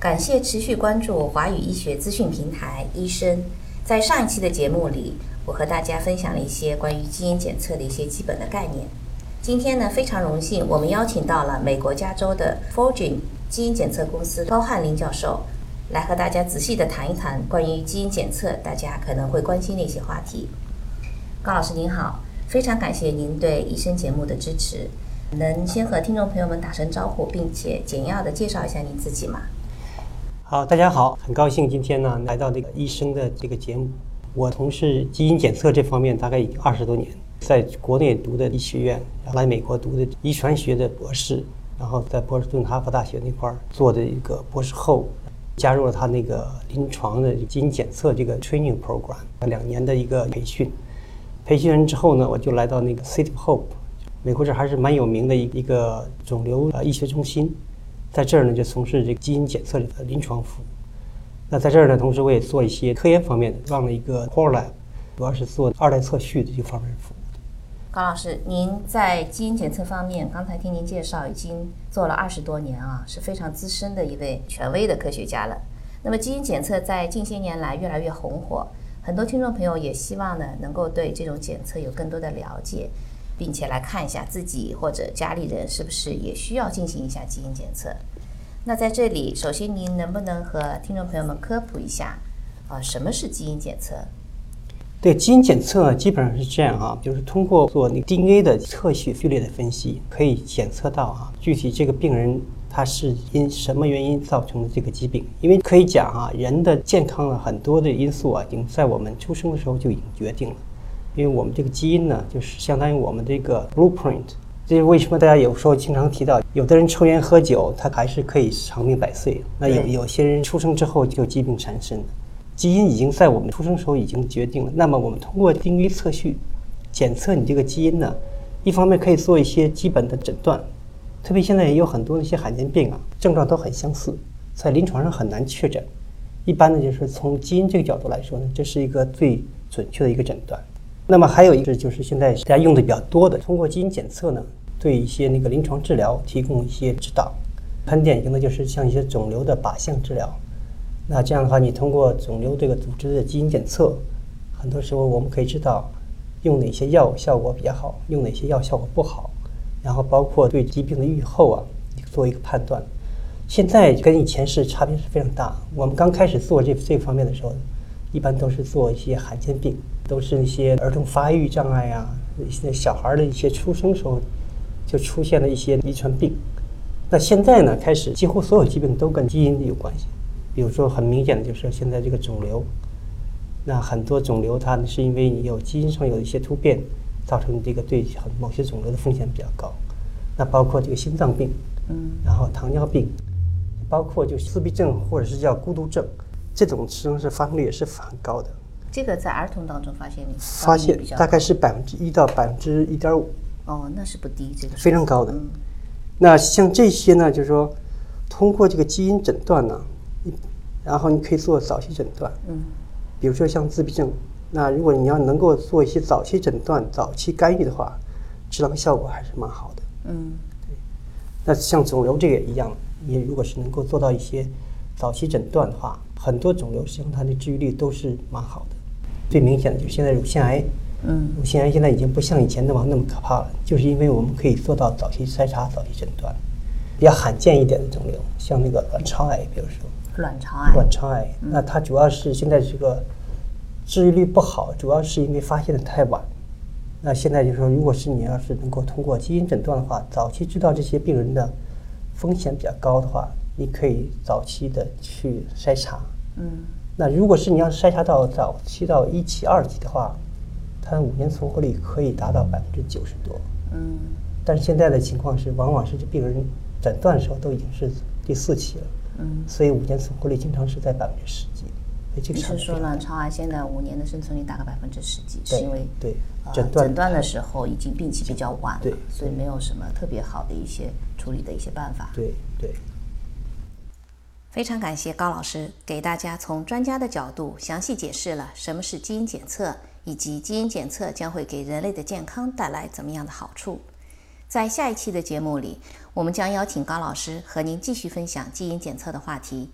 感谢持续关注华语医学资讯平台医生。在上一期的节目里，我和大家分享了一些关于基因检测的一些基本的概念。今天呢，非常荣幸，我们邀请到了美国加州的 Forgene 基因检测公司高汉林教授，来和大家仔细的谈一谈关于基因检测大家可能会关心的一些话题。高老师您好，非常感谢您对医生节目的支持。能先和听众朋友们打声招呼，并且简要的介绍一下您自己吗？好，大家好，很高兴今天呢来到这个医生的这个节目。我从事基因检测这方面大概已经二十多年，在国内读的医学院，来美国读的遗传学的博士，然后在波士顿哈佛大学那块儿做的一个博士后，加入了他那个临床的基因检测这个 training program，两年的一个培训。培训完之后呢，我就来到那个 City Hope。美国这还是蛮有名的一一个肿瘤呃医学中心，在这儿呢就从事这个基因检测的临床服务。那在这儿呢，同时我也做一些科研方面的，让了一个 core lab，主要是做二代测序的这方面服务。高老师，您在基因检测方面，刚才听您介绍已经做了二十多年啊，是非常资深的一位权威的科学家了。那么基因检测在近些年来越来越红火，很多听众朋友也希望呢能够对这种检测有更多的了解。并且来看一下自己或者家里人是不是也需要进行一下基因检测。那在这里，首先您能不能和听众朋友们科普一下啊，什么是基因检测？对，基因检测基本上是这样啊，就是通过做那 DNA 的测序序列的分析，可以检测到啊，具体这个病人他是因什么原因造成的这个疾病。因为可以讲啊，人的健康的很多的因素啊，已经在我们出生的时候就已经决定了。因为我们这个基因呢，就是相当于我们这个 blueprint。这是为什么大家有时候经常提到，有的人抽烟喝酒，他还是可以长命百岁；那有有些人出生之后就疾病缠身。基因已经在我们出生时候已经决定了。那么我们通过 DNA 测序检测你这个基因呢，一方面可以做一些基本的诊断，特别现在也有很多那些罕见病啊，症状都很相似，在临床上很难确诊。一般呢，就是从基因这个角度来说呢，这是一个最准确的一个诊断。那么还有一个就是现在大家用的比较多的，通过基因检测呢，对一些那个临床治疗提供一些指导。很典型的就是像一些肿瘤的靶向治疗。那这样的话，你通过肿瘤这个组织的基因检测，很多时候我们可以知道用哪些药效果比较好，用哪些药效果不好，然后包括对疾病的预后啊做一个判断。现在跟以前是差别是非常大。我们刚开始做这这方面的时候，一般都是做一些罕见病。都是一些儿童发育障碍啊，一些小孩的一些出生时候就出现了一些遗传病。那现在呢，开始几乎所有疾病都跟基因有关系。比如说很明显的就是现在这个肿瘤，那很多肿瘤它是因为你有基因上有一些突变，造成这个对某些肿瘤的风险比较高。那包括这个心脏病，嗯，然后糖尿病，包括就自闭症或者是叫孤独症，这种实际上是发生率也是很高的。这个在儿童当中发现，发现大概是百分之一到百分之一点五。哦，那是不低，这个非常高的。那像这些呢，就是说，通过这个基因诊断呢，然后你可以做早期诊断。嗯。比如说像自闭症，那如果你要能够做一些早期诊断、早期干预的话，治疗效果还是蛮好的。嗯。对。那像肿瘤这个也一样，你如果是能够做到一些早期诊断的话，很多肿瘤实际上它的治愈率都是蛮好的。最明显的就是现在乳腺癌，嗯，乳腺癌现在已经不像以前那么那么可怕了，就是因为我们可以做到早期筛查、早期诊断。比较罕见一点的肿瘤，像那个卵巢癌，比如说卵巢癌，卵巢癌，那它主要是现在这个治愈率不好，主要是因为发现的太晚。那现在就是说，如果是你要是能够通过基因诊断的话，早期知道这些病人的风险比较高的话，你可以早期的去筛查，嗯。那如果是你要筛查到早期到一期、二期的话，它的五年存活率可以达到百分之九十多。嗯。但是现在的情况是，往往是这病人诊断的时候都已经是第四期了。嗯，所以五年存活率经常是在百分之十几。你是说卵巢癌现在五年的生存率大概百分之十几，是因为对诊断诊断的时候已经病期比较晚了，对，所以没有什么特别好的一些处理的一些办法。对对。非常感谢高老师给大家从专家的角度详细解释了什么是基因检测，以及基因检测将会给人类的健康带来怎么样的好处。在下一期的节目里，我们将邀请高老师和您继续分享基因检测的话题。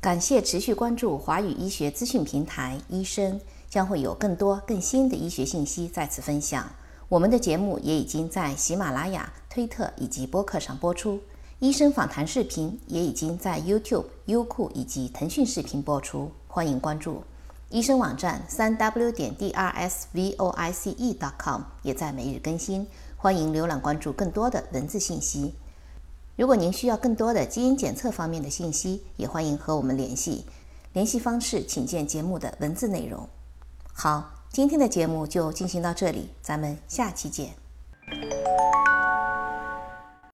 感谢持续关注华语医学资讯平台，医生将会有更多更新的医学信息在此分享。我们的节目也已经在喜马拉雅、推特以及播客上播出，医生访谈视频也已经在 YouTube、优酷以及腾讯视频播出，欢迎关注。医生网站三 w 点 drsvoice.com 也在每日更新，欢迎浏览关注更多的文字信息。如果您需要更多的基因检测方面的信息，也欢迎和我们联系。联系方式请见节目的文字内容。好，今天的节目就进行到这里，咱们下期见。